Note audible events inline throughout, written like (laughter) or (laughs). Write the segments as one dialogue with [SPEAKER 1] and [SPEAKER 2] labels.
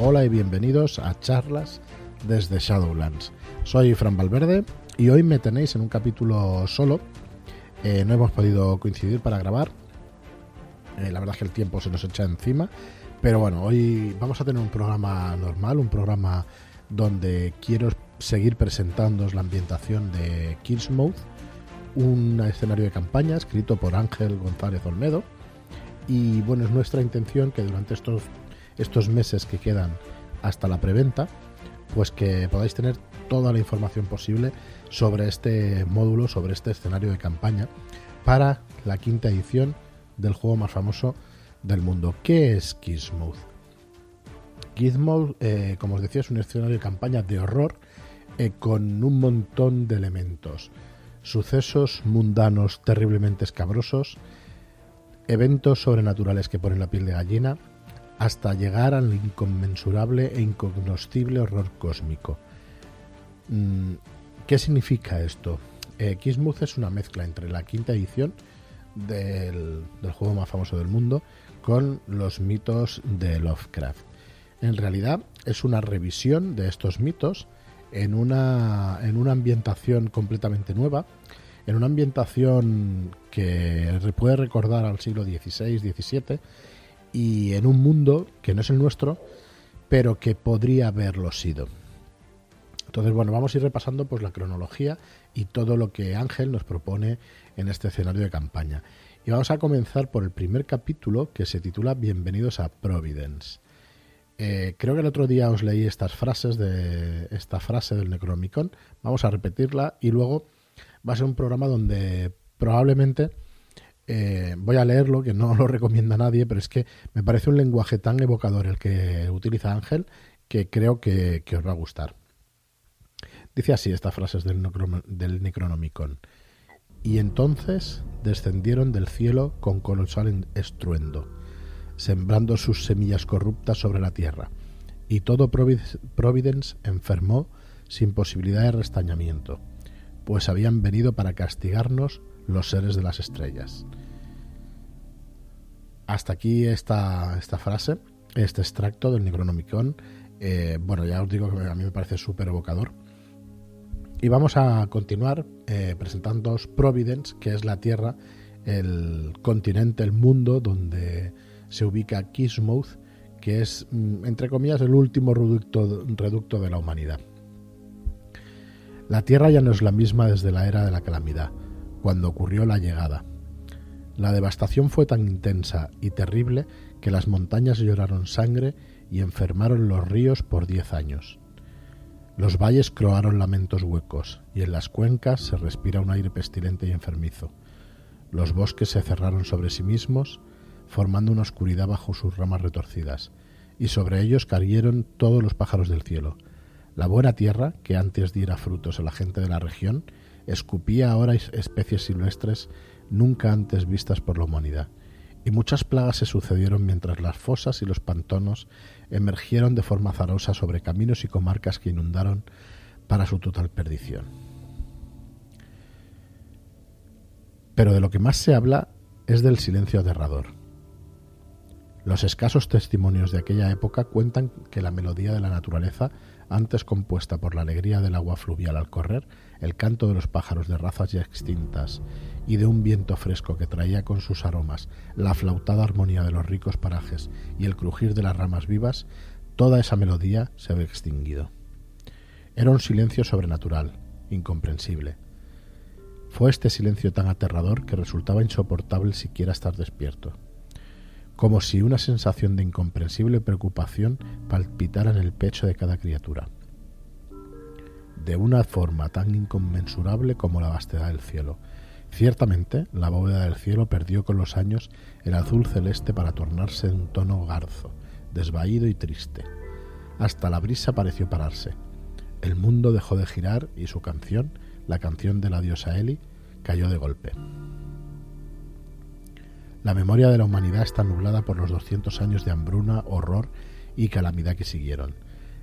[SPEAKER 1] Hola y bienvenidos a charlas desde Shadowlands. Soy Fran Valverde y hoy me tenéis en un capítulo solo. Eh, no hemos podido coincidir para grabar. Eh, la verdad es que el tiempo se nos echa encima. Pero bueno, hoy vamos a tener un programa normal, un programa donde quiero seguir presentándoos la ambientación de Kingsmouth, un escenario de campaña escrito por Ángel González Olmedo. Y bueno, es nuestra intención que durante estos, estos meses que quedan hasta la preventa, pues que podáis tener toda la información posible sobre este módulo, sobre este escenario de campaña para la quinta edición del juego más famoso del mundo. ¿Qué es Gizmouth? Gizmouth, eh, como os decía, es un escenario de campaña de horror eh, con un montón de elementos. Sucesos mundanos terriblemente escabrosos, eventos sobrenaturales que ponen la piel de gallina, hasta llegar al inconmensurable e incognoscible horror cósmico. Mm, ¿Qué significa esto? Eh, es una mezcla entre la quinta edición del, del, juego más famoso del mundo con los mitos de Lovecraft. En realidad es una revisión de estos mitos en una, en una ambientación completamente nueva, en una ambientación que puede recordar al siglo XVI, XVII y en un mundo que no es el nuestro, pero que podría haberlo sido. Entonces, bueno, vamos a ir repasando pues la cronología y todo lo que Ángel nos propone en este escenario de campaña. Y vamos a comenzar por el primer capítulo que se titula Bienvenidos a Providence. Eh, creo que el otro día os leí estas frases de esta frase del Necronomicon. Vamos a repetirla y luego va a ser un programa donde probablemente eh, voy a leerlo, que no (laughs) lo recomienda nadie, pero es que me parece un lenguaje tan evocador el que utiliza Ángel que creo que, os va a gustar. Dice así estas frases del, del Necronomicon. Y entonces descendieron del cielo con colosal estruendo sembrando sus semillas corruptas sobre la tierra, y todo Providence enfermó sin posibilidad de restañamiento, pues habían venido para castigarnos los seres de las estrellas. Hasta aquí esta, esta frase, este extracto del Necronomicon. Eh, bueno, ya os digo que a mí me parece súper evocador. Y vamos a continuar eh, presentándoos Providence, que es la Tierra, el continente, el mundo donde se ubica Kismouth, que es, mm, entre comillas, el último reducto de la humanidad. La Tierra ya no es la misma desde la era de la calamidad, cuando ocurrió la llegada. La devastación fue tan intensa y terrible que las montañas lloraron sangre y enfermaron los ríos por diez años. Los valles croaron lamentos huecos, y en las cuencas se respira un aire pestilente y enfermizo. Los bosques se cerraron sobre sí mismos formando una oscuridad bajo sus ramas retorcidas, y sobre ellos cayeron todos los pájaros del cielo. La buena tierra, que antes diera frutos a la gente de la región, escupía ahora especies silvestres nunca antes vistas por la humanidad, y muchas plagas se sucedieron mientras las fosas y los pantonos emergieron de forma azarosa sobre caminos y comarcas que inundaron para su total perdición. Pero de lo que más se habla es del silencio aterrador, los escasos testimonios de aquella época cuentan que la melodía de la naturaleza, antes compuesta por la alegría del agua fluvial al correr, el canto de los pájaros de razas ya extintas y de un viento fresco que traía con sus aromas la flautada armonía de los ricos parajes y el crujir de las ramas vivas, toda esa melodía se había extinguido. Era un silencio sobrenatural, incomprensible. Fue este silencio tan aterrador que resultaba insoportable siquiera estar despierto como si una sensación de incomprensible preocupación palpitara en el pecho de cada criatura, de una forma tan inconmensurable como la vastedad del cielo. Ciertamente, la bóveda del cielo perdió con los años el azul celeste para tornarse de un tono garzo, desvaído y triste. Hasta la brisa pareció pararse. El mundo dejó de girar y su canción, la canción de la diosa Eli, cayó de golpe. La memoria de la humanidad está nublada por los 200 años de hambruna, horror y calamidad que siguieron.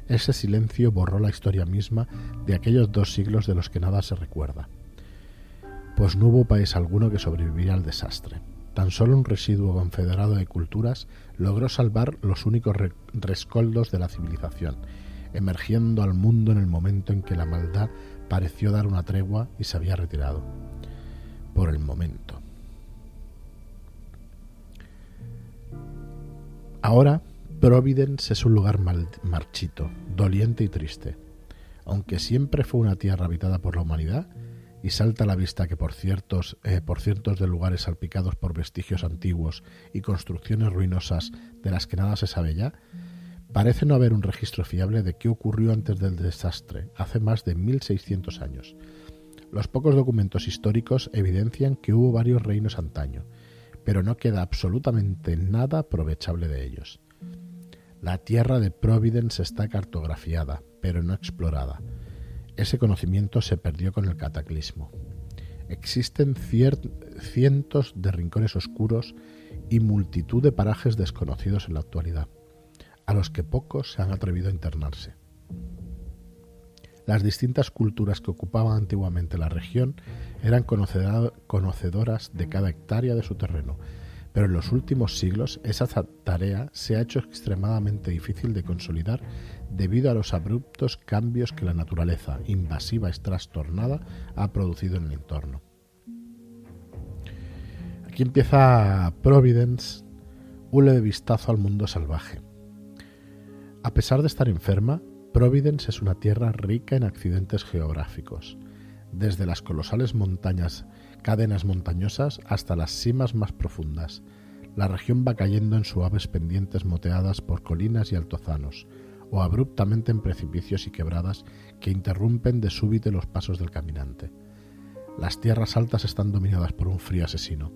[SPEAKER 1] Ese silencio borró la historia misma de aquellos dos siglos de los que nada se recuerda, pues no hubo país alguno que sobreviviera al desastre. tan solo un residuo confederado de culturas logró salvar los únicos rescoldos de la civilización, emergiendo al mundo en el momento en que la maldad pareció dar una tregua y se había retirado. Por el momento. Ahora, Providence es un lugar marchito, doliente y triste. Aunque siempre fue una tierra habitada por la humanidad, y salta a la vista que por ciertos, eh, por ciertos de lugares salpicados por vestigios antiguos y construcciones ruinosas de las que nada se sabe ya, parece no haber un registro fiable de qué ocurrió antes del desastre, hace más de 1600 años. Los pocos documentos históricos evidencian que hubo varios reinos antaño, pero no queda absolutamente nada aprovechable de ellos. La tierra de Providence está cartografiada, pero no explorada. Ese conocimiento se perdió con el cataclismo. Existen cientos de rincones oscuros y multitud de parajes desconocidos en la actualidad, a los que pocos se han atrevido a internarse. Las distintas culturas que ocupaban antiguamente la región eran conocedoras de cada hectárea de su terreno, pero en los últimos siglos esa se ha hecho extremadamente difícil de consolidar debido a los abruptos cambios que la naturaleza invasiva y trastornada ha producido en el entorno. Aquí empieza Providence, un leve vistazo al mundo salvaje. A pesar de estar enferma, Providence es una tierra rica en accidentes geográficos, desde las colosales montañas, cadenas montañosas hasta las cimas más profundas. La región va cayendo en suaves pendientes moteadas por colinas y altozanos, o abruptamente en precipicios y quebradas que interrumpen de súbito los pasos del caminante. Las tierras altas están dominadas por un frío asesino,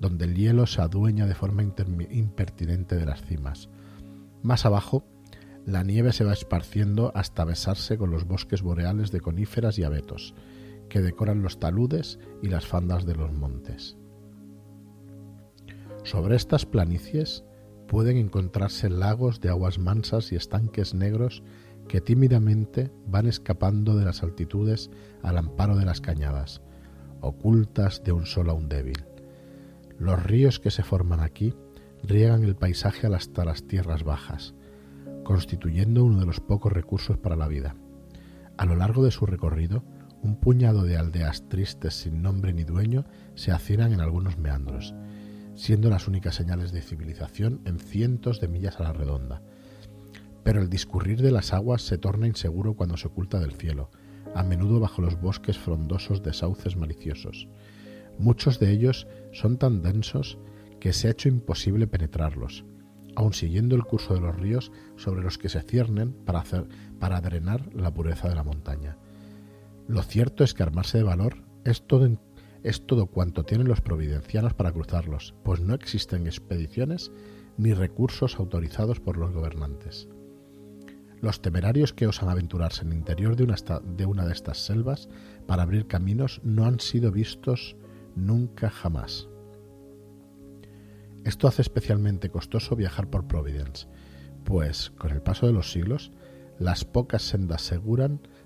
[SPEAKER 1] donde el hielo se adueña de forma impertinente de las cimas. Más abajo, la nieve se va esparciendo hasta besarse con los bosques boreales de coníferas y abetos, que decoran los taludes y las fandas de los montes. Sobre estas planicies pueden encontrarse lagos de aguas mansas y estanques negros que tímidamente van escapando de las altitudes al amparo de las cañadas, ocultas de un sol aún débil. Los ríos que se forman aquí riegan el paisaje hasta las tierras bajas, constituyendo uno de los pocos recursos para la vida. A lo largo de su recorrido, un puñado de aldeas tristes sin nombre ni dueño se hacinan en algunos meandros, siendo las únicas señales de civilización en cientos de millas a la redonda. Pero el discurrir de las aguas se torna inseguro cuando se oculta del cielo, a menudo bajo los bosques frondosos de sauces maliciosos. Muchos de ellos son tan densos que se ha hecho imposible penetrarlos, aun siguiendo el curso de los ríos sobre los que se ciernen para, hacer, para drenar la pureza de la montaña. Lo cierto es que armarse de valor es todo, es todo cuanto tienen los providencianos para cruzarlos, pues no existen expediciones ni recursos autorizados por los gobernantes. Los temerarios que osan aventurarse en el interior de una, de una de estas selvas para abrir caminos no han sido vistos nunca jamás. Esto hace especialmente costoso viajar por Providence, pues con el paso de los siglos, las pocas sendas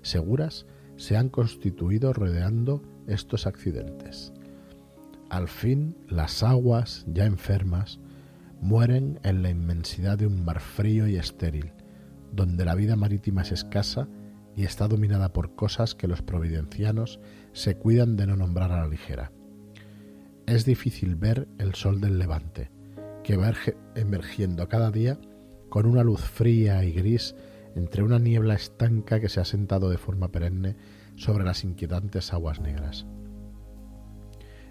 [SPEAKER 1] seguras se han constituido rodeando estos accidentes. Al fin, las aguas, ya enfermas, mueren en la inmensidad de un mar frío y estéril, donde la vida marítima es escasa y está dominada por cosas que los providencianos se cuidan de no nombrar a la ligera. Es difícil ver el sol del levante, que va emergiendo cada día con una luz fría y gris entre una niebla estanca que se ha sentado de forma perenne sobre las inquietantes aguas negras.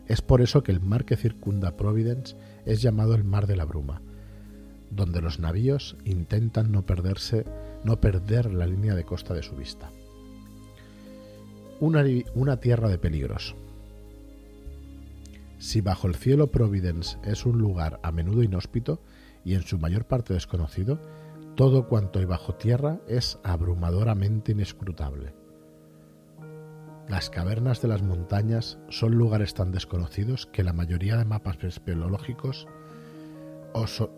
[SPEAKER 1] Es por eso que el mar que circunda Providence es llamado el Mar de la Bruma, donde los navíos intentan no perderse, no perder la línea de costa de su vista. Una, una tierra de peligros, si bajo el cielo Providence es un lugar a menudo inhóspito y en su mayor parte desconocido, todo cuanto hay bajo tierra es abrumadoramente inescrutable. Las cavernas de las montañas son lugares tan desconocidos que la mayoría de mapas espeleológicos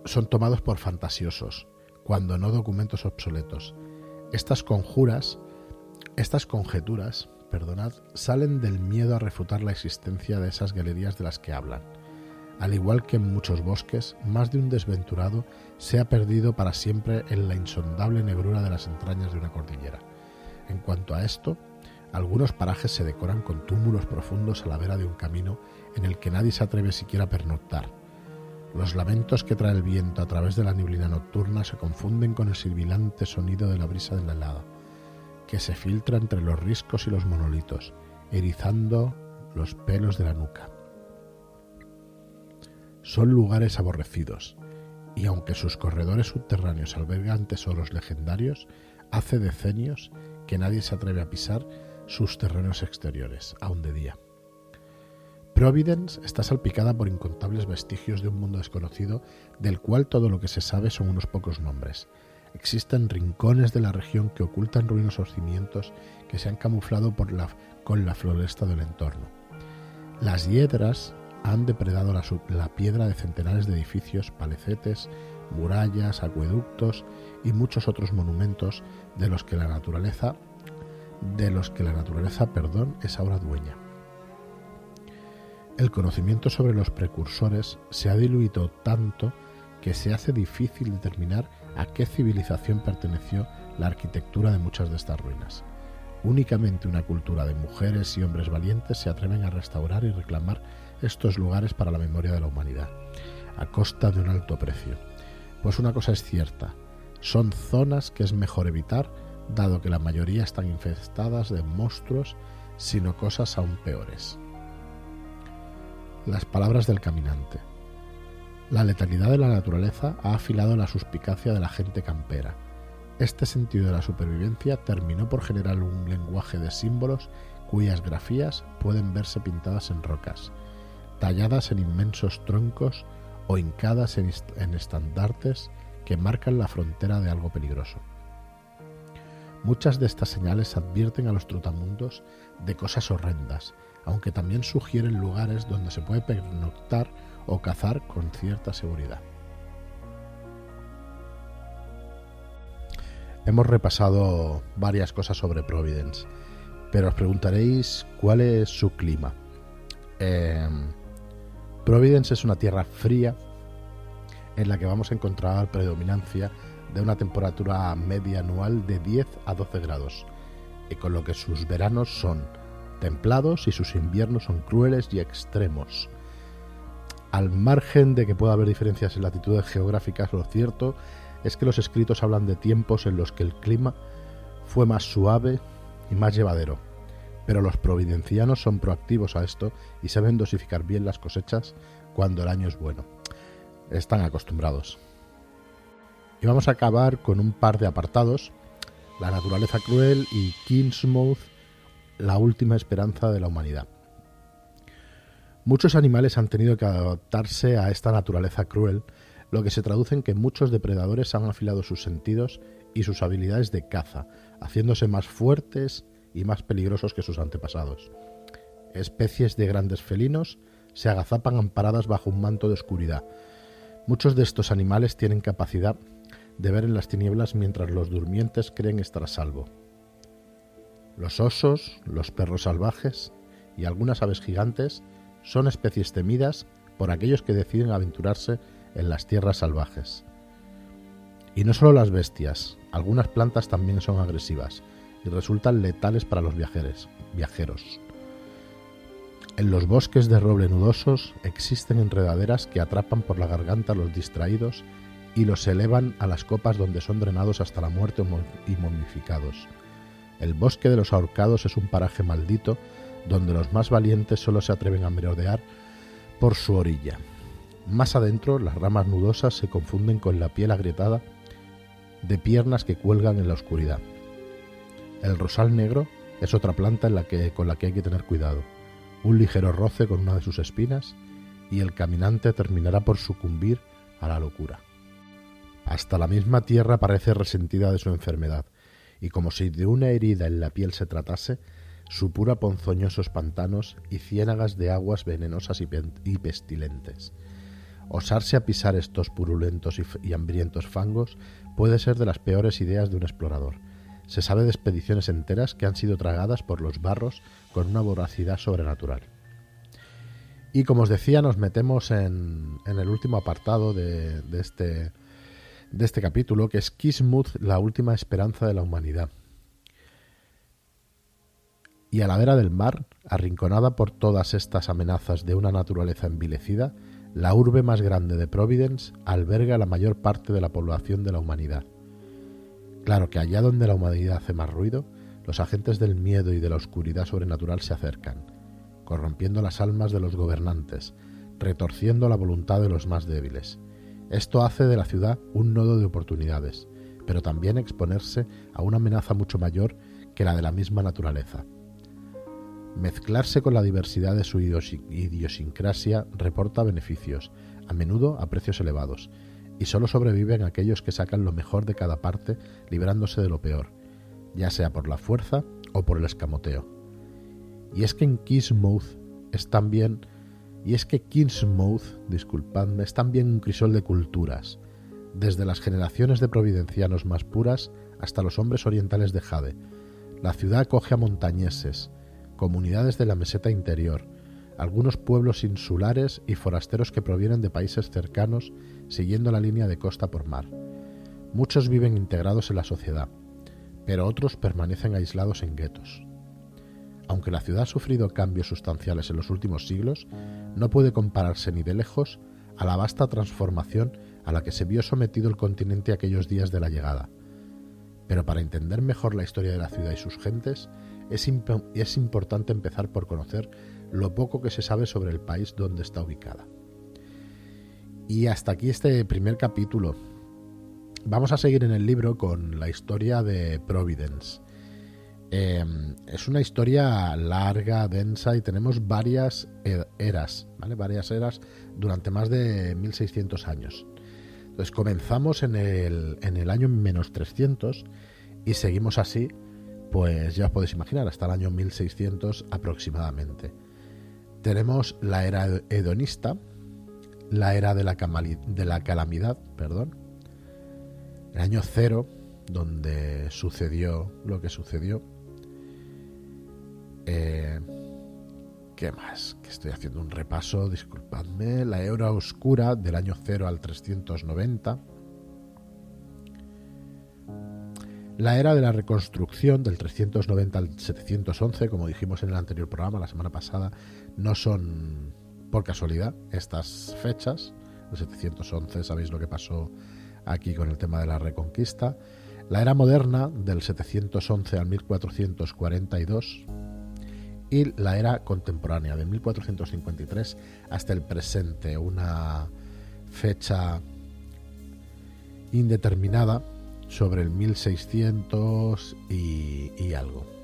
[SPEAKER 1] son tomados por fantasiosos, cuando no documentos obsoletos. Estas conjuras, estas conjeturas, perdonad, salen del miedo a refutar la existencia de esas galerías de las que hablan. Al igual que en muchos bosques, más de un desventurado se ha perdido para siempre en la insondable negrura de las entrañas de una cordillera. En cuanto a esto, algunos parajes se decoran con túmulos profundos a la vera de un camino en el que nadie se atreve siquiera a pernoctar. Los lamentos que trae el viento a través de la neblina nocturna se confunden con el silbilante sonido de la brisa de la helada, que se filtra entre los riscos y los monolitos, erizando los pelos de la nuca. Son lugares aborrecidos, y aunque sus corredores subterráneos albergan tesoros legendarios, hace decenios que nadie se atreve a pisar sus terrenos exteriores, aún de día. Providence está salpicada por incontables vestigios de un mundo desconocido del cual todo lo que se sabe son unos pocos nombres. Existen rincones de la región que ocultan ruinosos cimientos que se han camuflado con la floresta del entorno. Las hiedras han depredado la, la piedra de centenares de edificios, palecetes, murallas, acueductos y muchos otros monumentos de los que la naturaleza de los que la naturaleza, perdón, es ahora dueña. El conocimiento sobre los precursores se ha diluido tanto que se hace difícil determinar a qué civilización perteneció la arquitectura de muchas de estas ruinas. Únicamente una cultura de mujeres y hombres valientes se atreven a restaurar y reclamar estos lugares para la memoria de la humanidad, a costa de un alto precio. Pues una cosa es cierta, son zonas que es mejor evitar dado que la mayoría están infestadas de monstruos, sino cosas aún peores. Las palabras del caminante. La letalidad de la naturaleza ha afilado la suspicacia de la gente campera. Este sentido de la supervivencia terminó por generar un lenguaje de símbolos cuyas grafías pueden verse pintadas en rocas, talladas en inmensos troncos o hincadas en, en estandartes que marcan la frontera de algo peligroso. Muchas de estas señales advierten a los trotamundos de cosas horrendas, aunque también sugieren lugares donde se puede pernoctar o cazar con cierta seguridad. Hemos repasado varias cosas sobre Providence, pero os preguntaréis cuál es su clima. Em, Providence es una tierra fría en la que vamos a encontrar predominancia de una temperatura media anual de 10 a 12 grados, y con lo que sus veranos son templados y sus inviernos son crueles y extremos. Al margen de que pueda haber diferencias en latitudes geográficas, lo cierto es que los escritos hablan de tiempos en los que el clima fue más suave y más llevadero, pero los providencianos son proactivos a esto y saben dosificar bien las cosechas cuando el año es bueno. Están acostumbrados. Y vamos a acabar con un par de apartados, La naturaleza cruel y Kingsmouth, la última esperanza de la humanidad. Muchos animales han tenido que adaptarse a esta naturaleza cruel, lo que se traduce en que muchos depredadores han afilado sus sentidos y sus habilidades de caza, haciéndose más fuertes y más peligrosos que sus antepasados. Especies de grandes felinos se agazapan amparadas bajo un manto de oscuridad. Muchos de estos animales tienen capacidad de ver en las tinieblas mientras los durmientes creen estar a salvo. Los osos, los perros salvajes y algunas aves gigantes son especies temidas por aquellos que deciden aventurarse en las tierras salvajes. Y no solo las bestias, algunas plantas también son agresivas y resultan letales para los viajeros. viajeros. En los bosques de roble nudosos existen enredaderas que atrapan por la garganta a los distraídos y los elevan a las copas donde son drenados hasta la muerte y momificados. El bosque de los ahorcados es un paraje maldito donde los más valientes solo se atreven a merodear por su orilla. Más adentro, las ramas nudosas se confunden con la piel agrietada de piernas que cuelgan en la oscuridad. El rosal negro es otra planta con la que hay que tener cuidado. Un ligero roce con una de sus espinas y el caminante terminará por sucumbir a la locura. Hasta la misma tierra parece resentida de su enfermedad, y como si de una herida en la piel se tratase, supura ponzoñosos pantanos y ciénagas de aguas venenosas y pestilentes. Osarse a pisar estos purulentos y hambrientos fangos puede ser de las peores ideas de un explorador. Se sabe de expediciones enteras que han sido tragadas por los barros con una voracidad sobrenatural. Y como os decía, nos metemos en, el último apartado de, este, de este capítulo, que es Kismuth, la última esperanza de la humanidad. Y a la vera del mar, arrinconada por todas estas amenazas de una naturaleza envilecida, la urbe más grande de Providence alberga la mayor parte de la población de la humanidad. Claro que allá donde la humanidad hace más ruido, los agentes del miedo y de la oscuridad sobrenatural se acercan, corrompiendo las almas de los gobernantes, retorciendo la voluntad de los más débiles. Esto hace de la ciudad un nodo de oportunidades, pero también exponerse a una amenaza mucho mayor que la de la misma naturaleza. Mezclarse con la diversidad de su idiosincrasia reporta beneficios, a menudo a precios elevados, y solo sobreviven aquellos que sacan lo mejor de cada parte librándose de lo peor, ya sea por la fuerza o por el escamoteo. Y es que en Kingsmouth es también y es que Kingsmouth, disculpadme, es también un crisol de culturas, desde las generaciones de providencianos más puras hasta los hombres orientales de Jade. La ciudad acoge a montañeses, comunidades de la meseta interior, algunos pueblos insulares y forasteros que provienen de países cercanos siguiendo la línea de costa por mar. Muchos viven integrados en la sociedad, pero otros permanecen aislados en guetos. Aunque la ciudad ha sufrido cambios sustanciales en los últimos siglos, no puede compararse ni de lejos a la vasta transformación a la que se vio sometido el continente aquellos días de la llegada. Pero para entender mejor la historia de la ciudad y sus gentes, es, es importante empezar por conocer lo poco que se sabe sobre el país donde está ubicada. Y hasta aquí este primer capítulo. Vamos a seguir en el libro con la historia de Providence. Em, es una historia larga, densa y tenemos varias eras, ¿vale? Varias eras durante más de 1600 años. Entonces comenzamos en el, en el año menos 300 y seguimos así, pues ya os podéis imaginar, hasta el año 1600 aproximadamente. Tenemos la era hedonista, la era de la, de la calamidad, perdón, el año cero, donde sucedió lo que sucedió. Eh, ¿Qué más? Estoy haciendo un repaso, disculpadme. La era oscura del año 0 al 390. La era de la reconstrucción del 390 al 711, como dijimos en el anterior programa la semana pasada, no son por casualidad estas fechas. El 711, sabéis lo que pasó aquí con el tema de la reconquista. La era moderna, del 711 al 1442. La era contemporánea, de 1453 hasta el presente, una fecha indeterminada sobre el 1600 y, y algo.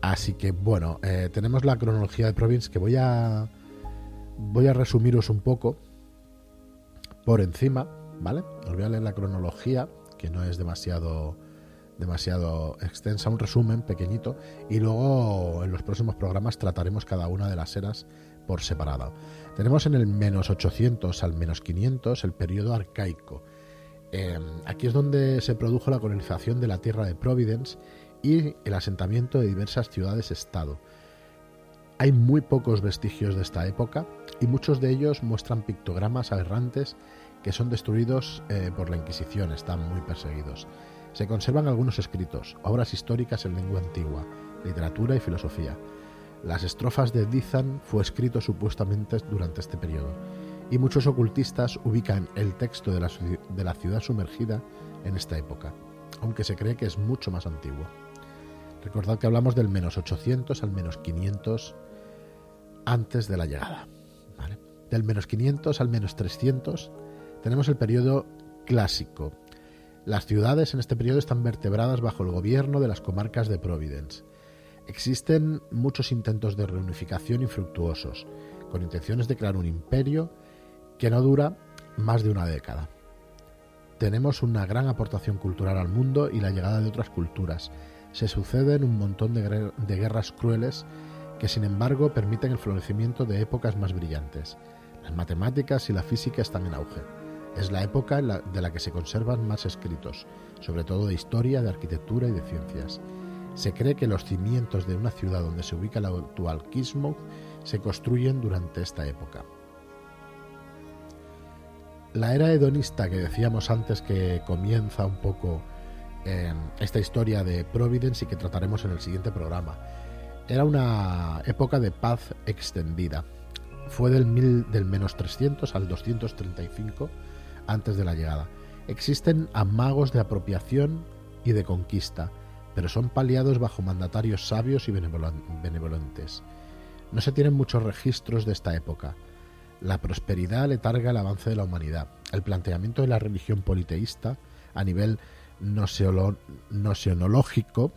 [SPEAKER 1] Así que bueno, eh, tenemos la cronología de Province que voy a voy a resumiros un poco por encima, ¿vale? Os voy a leer la cronología, que no es demasiado demasiado extensa, un resumen pequeñito, y luego en los próximos programas trataremos cada una de las eras por separado. Tenemos en el menos 800 al menos 500 el periodo arcaico. Em, aquí es donde se produjo la colonización de la tierra de Providence y el asentamiento de diversas ciudades-estado hay muy pocos vestigios de esta época y muchos de ellos muestran pictogramas aberrantes que son destruidos eh, por la Inquisición, están muy perseguidos. Se conservan algunos escritos, obras históricas en lengua antigua, literatura y filosofía. Las estrofas de Dizan fue escrito supuestamente durante este periodo, y muchos ocultistas ubican el texto de la, de la ciudad sumergida en esta época, aunque se cree que es mucho más antiguo. Recordad que hablamos del menos 800 al menos 500 antes de la llegada. Del menos 500 al menos 300 tenemos el periodo clásico. Las ciudades en este periodo están vertebradas bajo el gobierno de las comarcas de Providence. Existen muchos intentos de reunificación infructuosos, con intenciones de crear un imperio que no dura más de una década. Tenemos una gran aportación cultural al mundo y la llegada de otras culturas. Se suceden un montón de, de guerras crueles que sin embargo permiten el florecimiento de épocas más brillantes. Las matemáticas y la física están en auge. Es la época de la que se conservan más escritos, sobre todo de historia, de arquitectura y de ciencias. Se cree que los cimientos de una ciudad donde se ubica la actual Kismuth se construyen durante esta época. La era hedonista que decíamos antes que comienza un poco en esta historia de Providence y que trataremos en el siguiente programa, era una época de paz extendida. Fue del, mil, del menos 300 al 235 antes de la llegada. Existen amagos de apropiación y de conquista, pero son paliados bajo mandatarios sabios y benevolentes. No se tienen muchos registros de esta época. La prosperidad letarga el avance de la humanidad. El planteamiento de la religión politeísta a nivel nocionológico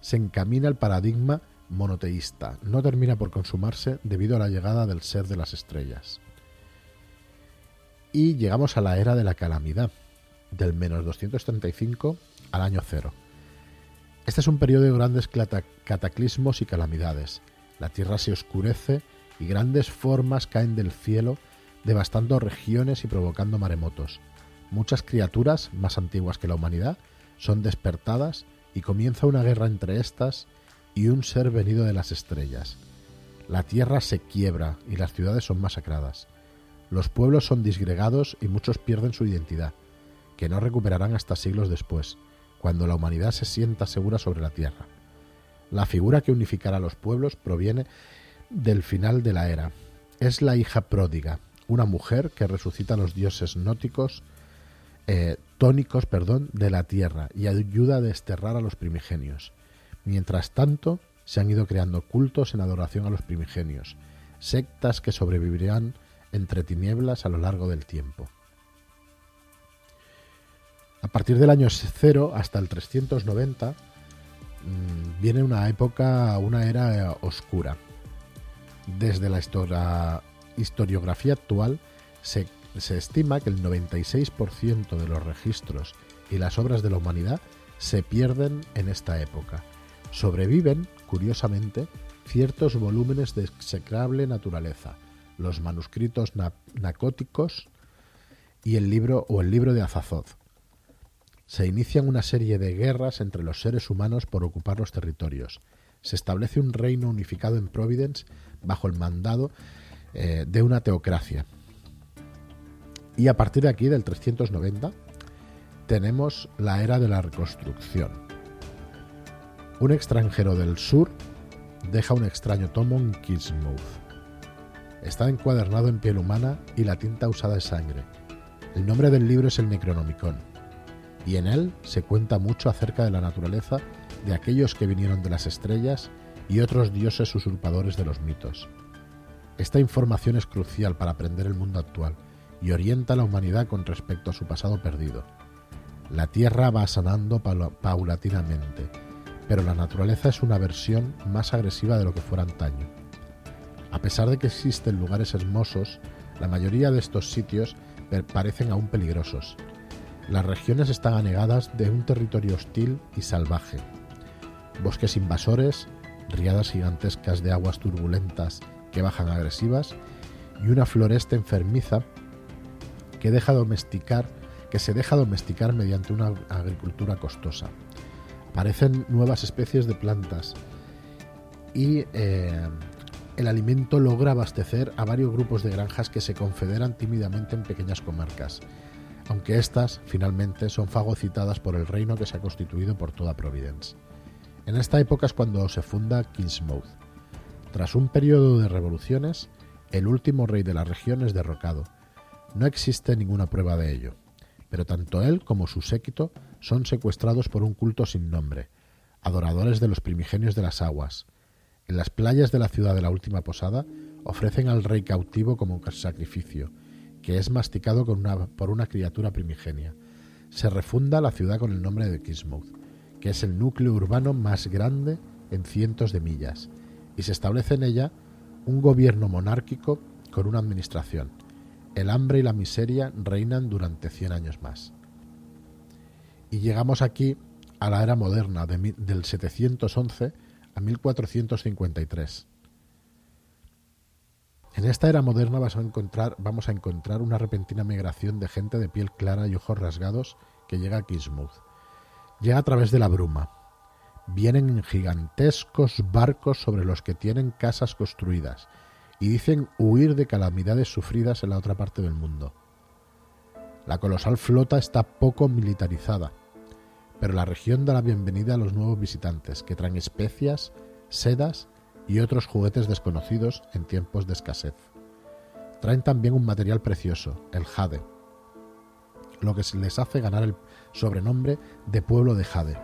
[SPEAKER 1] se encamina al paradigma monoteísta. No termina por consumarse debido a la llegada del ser de las estrellas. Y llegamos a la era de la calamidad, del menos 235 al año cero. Este es un periodo de grandes cataclismos y calamidades. La tierra se oscurece y grandes formas caen del cielo, devastando regiones y provocando maremotos. Muchas criaturas, más antiguas que la humanidad, son despertadas y comienza una guerra entre estas y un ser venido de las estrellas. La tierra se quiebra y las ciudades son masacradas. Los pueblos son disgregados y muchos pierden su identidad, que no recuperarán hasta siglos después, cuando la humanidad se sienta segura sobre la tierra. La figura que unificará a los pueblos proviene del final de la era. Es la hija pródiga, una mujer que resucita a los dioses nóticos, eh, tónicos, perdón, de la tierra y ayuda a desterrar a los primigenios. Mientras tanto, se han ido creando cultos en adoración a los primigenios, sectas que sobrevivirán entre tinieblas a lo largo del tiempo. A partir del año 0 hasta el 390 mm, viene una época, una era oscura, desde la historiografía actual se, se estima que el 96% de los registros y las obras de la humanidad se pierden en esta época. Sobreviven, curiosamente, ciertos volúmenes de execrable naturaleza, los manuscritos nacóticos y el libro o el libro de Azazoth. Se inician una serie de guerras entre los seres humanos por ocupar los territorios. Se establece un reino unificado en Providence bajo el mandado eh, de una teocracia. Y a partir de aquí, del 390, tenemos la era de la reconstrucción. Un extranjero del sur deja un extraño tomo en Kismuth. Está encuadernado en piel humana y la tinta usada es sangre. El nombre del libro es el Necronomicon, y en él se cuenta mucho acerca de la naturaleza de aquellos que vinieron de las estrellas y otros dioses usurpadores de los mitos. Esta información es crucial para aprender el mundo actual y orienta a la humanidad con respecto a su pasado perdido. La Tierra va sanando paulatinamente, pero la naturaleza es una versión más agresiva de lo que fuera antaño. A pesar de que existen lugares hermosos, la mayoría de estos sitios parecen aún peligrosos. Las regiones están anegadas de un territorio hostil y salvaje. Bosques invasores, riadas gigantescas de aguas turbulentas que bajan agresivas y una floresta enfermiza que deja domesticar que se deja domesticar mediante una agricultura costosa. Aparecen nuevas especies de plantas y eh, el alimento logra abastecer a varios grupos de granjas que se confederan tímidamente en pequeñas comarcas, aunque éstas finalmente son fagocitadas por el reino que se ha constituido por toda Providence. En esta época es cuando se funda Kingsmouth. Tras un periodo de revoluciones, el último rey de la región es derrocado. No existe ninguna prueba de ello, pero tanto él como su séquito son secuestrados por un culto sin nombre, adoradores de los primigenios de las aguas. En las playas de la ciudad de la última posada ofrecen al rey cautivo como sacrificio, que es masticado por una criatura primigenia. Se refunda la ciudad con el nombre de Kismuth que es el núcleo urbano más grande en cientos de millas, y se establece en ella un gobierno monárquico con una administración. El hambre y la miseria reinan durante 100 años más. Y llegamos aquí a la era moderna, del 711 a 1453. En esta era moderna vamos a, encontrar, una repentina migración de gente de piel clara y ojos rasgados que llega a Kismuth llega a través de la bruma. Vienen en gigantescos barcos sobre los que tienen casas construidas y dicen huir de calamidades sufridas en la otra parte del mundo. La colosal flota está poco militarizada, pero la región da la bienvenida a los nuevos visitantes que traen especias, sedas y otros juguetes desconocidos en tiempos de escasez. Traen también un material precioso, el jade, lo que les hace ganar el sobrenombre de pueblo de jade.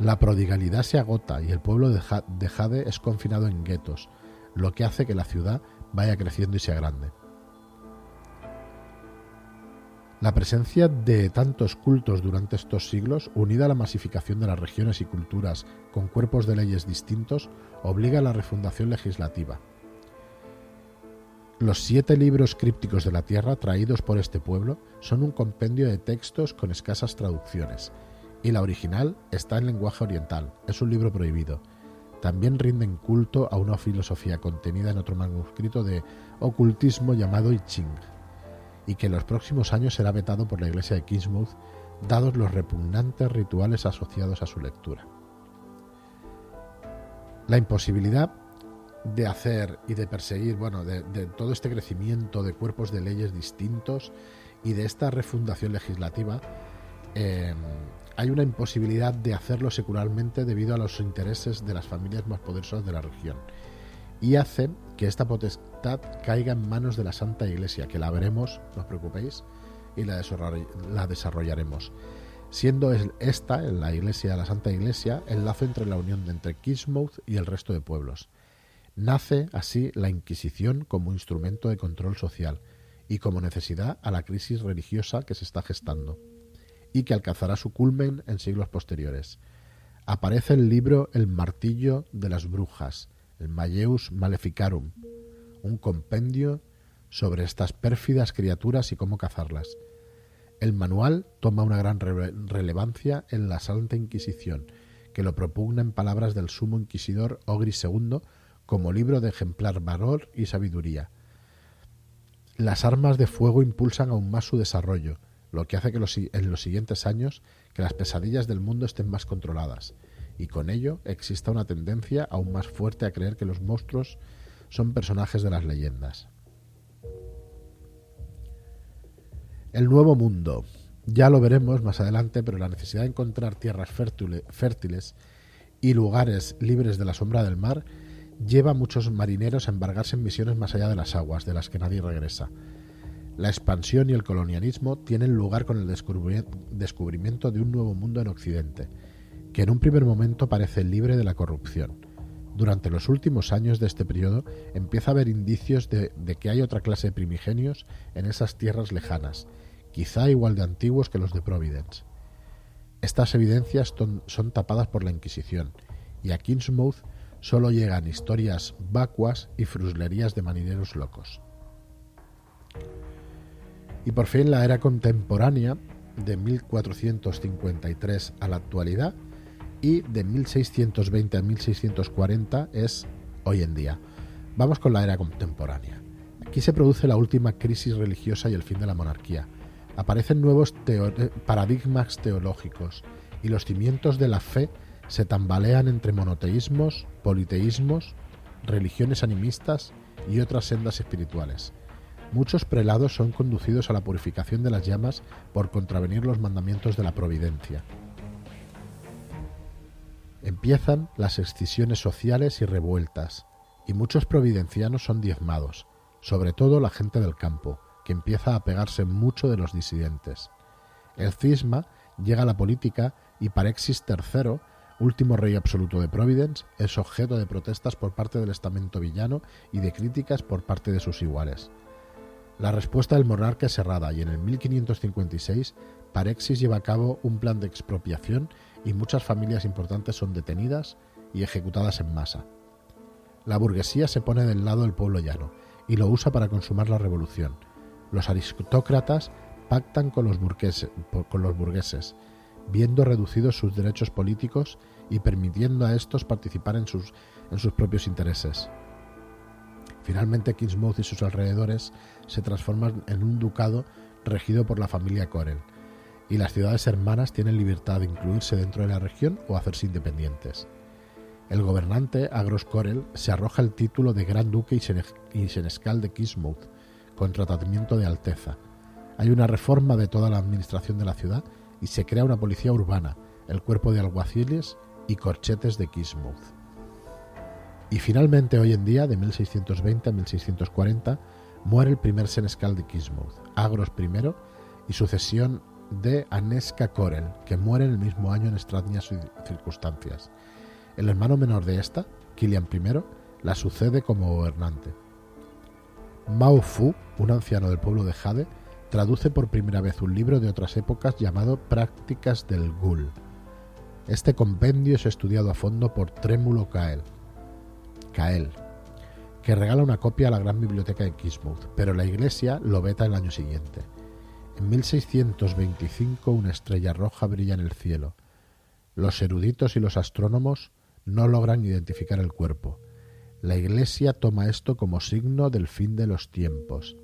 [SPEAKER 1] La prodigalidad se agota y el pueblo de Jade es confinado en guetos, lo que hace que la ciudad vaya creciendo y sea grande. La presencia de tantos cultos durante estos siglos, unida a la masificación de las regiones y culturas con cuerpos de leyes distintos, obliga a la refundación legislativa. Los siete libros crípticos de la Tierra traídos por este pueblo son un compendio de textos con escasas traducciones, y la original está en lenguaje oriental, es un libro prohibido. También rinden culto a una filosofía contenida en otro manuscrito de ocultismo llamado I Ching y que en los próximos años será vetado por la iglesia de Kingsmouth, dados los repugnantes rituales asociados a su lectura. La imposibilidad de hacer y de perseguir, bueno, de, todo este crecimiento de cuerpos de leyes distintos y de esta refundación legislativa, eh, hay una imposibilidad de hacerlo secularmente debido a los intereses de las familias más poderosas de la región y hace que esta potestad caiga en manos de la Santa Iglesia, que la veremos, no os preocupéis, y la, desarrollaremos. Siendo esta, la Iglesia, la Santa Iglesia, el lazo entre la unión de entre Kismouth y el resto de pueblos. Nace así la Inquisición como instrumento de control social y como necesidad a la crisis religiosa que se está gestando y que alcanzará su culmen en siglos posteriores. Aparece el libro El martillo de las brujas, el Malleus Maleficarum, un compendio sobre estas pérfidas criaturas y cómo cazarlas. El manual toma una gran relevancia en la Santa Inquisición, que lo propugna en palabras del sumo inquisidor Ogris II como libro de ejemplar valor y sabiduría. Las armas de fuego impulsan aún más su desarrollo, lo que hace que en los siguientes años que las pesadillas del mundo estén más controladas, y con ello exista una tendencia aún más fuerte a creer que los monstruos son personajes de las leyendas. El nuevo mundo. Ya lo veremos más adelante, pero la necesidad de encontrar tierras fértiles y lugares libres de la sombra del mar lleva a muchos marineros a embargarse en misiones más allá de las aguas, de las que nadie regresa. La expansión y el colonialismo tienen lugar con el descubrimiento de un nuevo mundo en Occidente, que en un primer momento parece libre de la corrupción. Durante los últimos años de este periodo empieza a haber indicios de, que hay otra clase de primigenios en esas tierras lejanas, quizá igual de antiguos que los de Providence. Estas evidencias son tapadas por la Inquisición, y a Kingsmouth solo llegan historias vacuas y fruslerías de marineros locos. Y por fin la era contemporánea, de 1453 a la actualidad, y de 1620 a 1640 es hoy en día. Vamos con la era contemporánea. Aquí se produce la última crisis religiosa y el fin de la monarquía. Aparecen nuevos eh, paradigmas teológicos y los cimientos de la fe se tambalean entre monoteísmos, politeísmos, religiones animistas y otras sendas espirituales. Muchos prelados son conducidos a la purificación de las llamas por contravenir los mandamientos de la providencia. Empiezan las excisiones sociales y revueltas, y muchos providencianos son diezmados, sobre todo la gente del campo, que empieza a pegarse mucho de los disidentes. El cisma llega a la política y Parexis III, último rey absoluto de Providence, es objeto de protestas por parte del estamento villano y de críticas por parte de sus iguales. La respuesta del monarca es cerrada y en el 1556 Parexis lleva a cabo un plan de expropiación y muchas familias importantes son detenidas y ejecutadas en masa. La burguesía se pone del lado del pueblo llano y lo usa para consumar la revolución. Los aristócratas pactan con los, burgueses, viendo reducidos sus derechos políticos y permitiendo a estos participar en sus, en sus propios intereses. Finalmente, Kingsmouth y sus alrededores se transforman en un ducado regido por la familia Corel, y las ciudades hermanas tienen libertad de incluirse dentro de la región o hacerse independientes. El gobernante, Agros Corel, se arroja el título de Gran Duque y Senescal de Kismuth, con tratamiento de alteza. Hay una reforma de toda la administración de la ciudad y se crea una policía urbana, el cuerpo de alguaciles y corchetes de Kismuth. Y finalmente, hoy en día, de 1620 a 1640, muere el primer senescal de Kismuth, Agros I, y sucesión de Aneska Corel, que muere en el mismo año en extrañas circunstancias. El hermano menor de esta, Kilian I, la sucede como gobernante. Mao Fu, un anciano del pueblo de Jade, traduce por primera vez un libro de otras épocas llamado Prácticas del Gul. Este compendio es estudiado a fondo por Trémulo Kael, Kael, que regala una copia a la gran biblioteca de Kismuth, pero la iglesia lo veta el año siguiente. En 1625 una estrella roja brilla en el cielo. Los eruditos y los astrónomos no logran identificar el cuerpo. La Iglesia toma esto como signo del fin de los tiempos.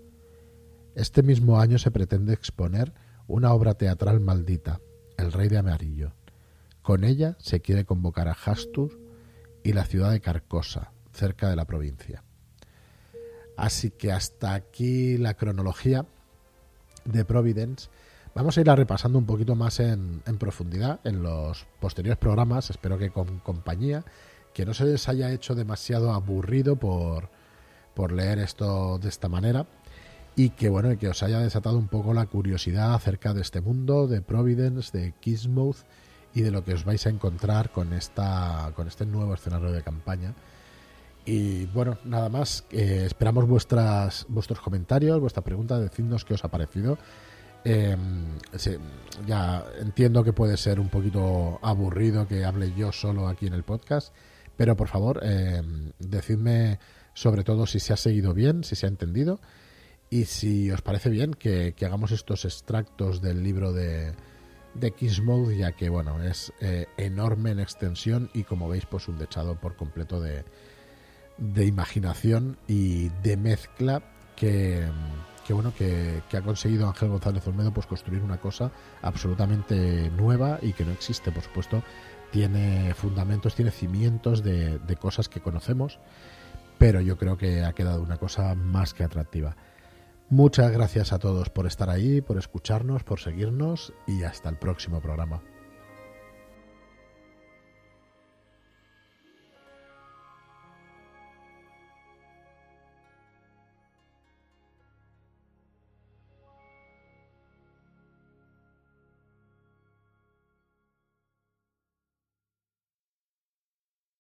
[SPEAKER 1] Este mismo año se pretende exponer una obra teatral maldita, El Rey de Amarillo. Con ella se quiere convocar a Hastur y la ciudad de Carcosa, cerca de la provincia. Así que hasta aquí la cronología de Providence. Vamos a ir a repasando un poquito más en, profundidad en los posteriores programas, espero que con compañía, que no se les haya hecho demasiado aburrido por, por leer esto de esta manera y que bueno, que os haya desatado un poco la curiosidad acerca de este mundo, de Providence, de Kismuth y de lo que os vais a encontrar con esta con este nuevo escenario de campaña y bueno, nada más. Eh, esperamos vuestras, vuestros comentarios, vuestra pregunta, decidnos qué os ha parecido. Em, ya entiendo que puede ser un poquito aburrido que hable yo solo aquí en el podcast, pero por favor, em, decidme sobre todo si se ha seguido bien, si se ha entendido y si os parece bien que, hagamos estos extractos del libro de, de Mode, ya que bueno, es eh, enorme en extensión y como veis, pues un dechado por completo de, de imaginación y de mezcla que, bueno que, ha conseguido Ángel González Olmedo pues construir una cosa absolutamente nueva y que no existe por supuesto. Tiene fundamentos tiene cimientos de, de cosas que conocemos pero yo creo que ha quedado una cosa más que atractiva. Muchas gracias a todos por estar ahí por escucharnos por seguirnos y hasta el próximo programa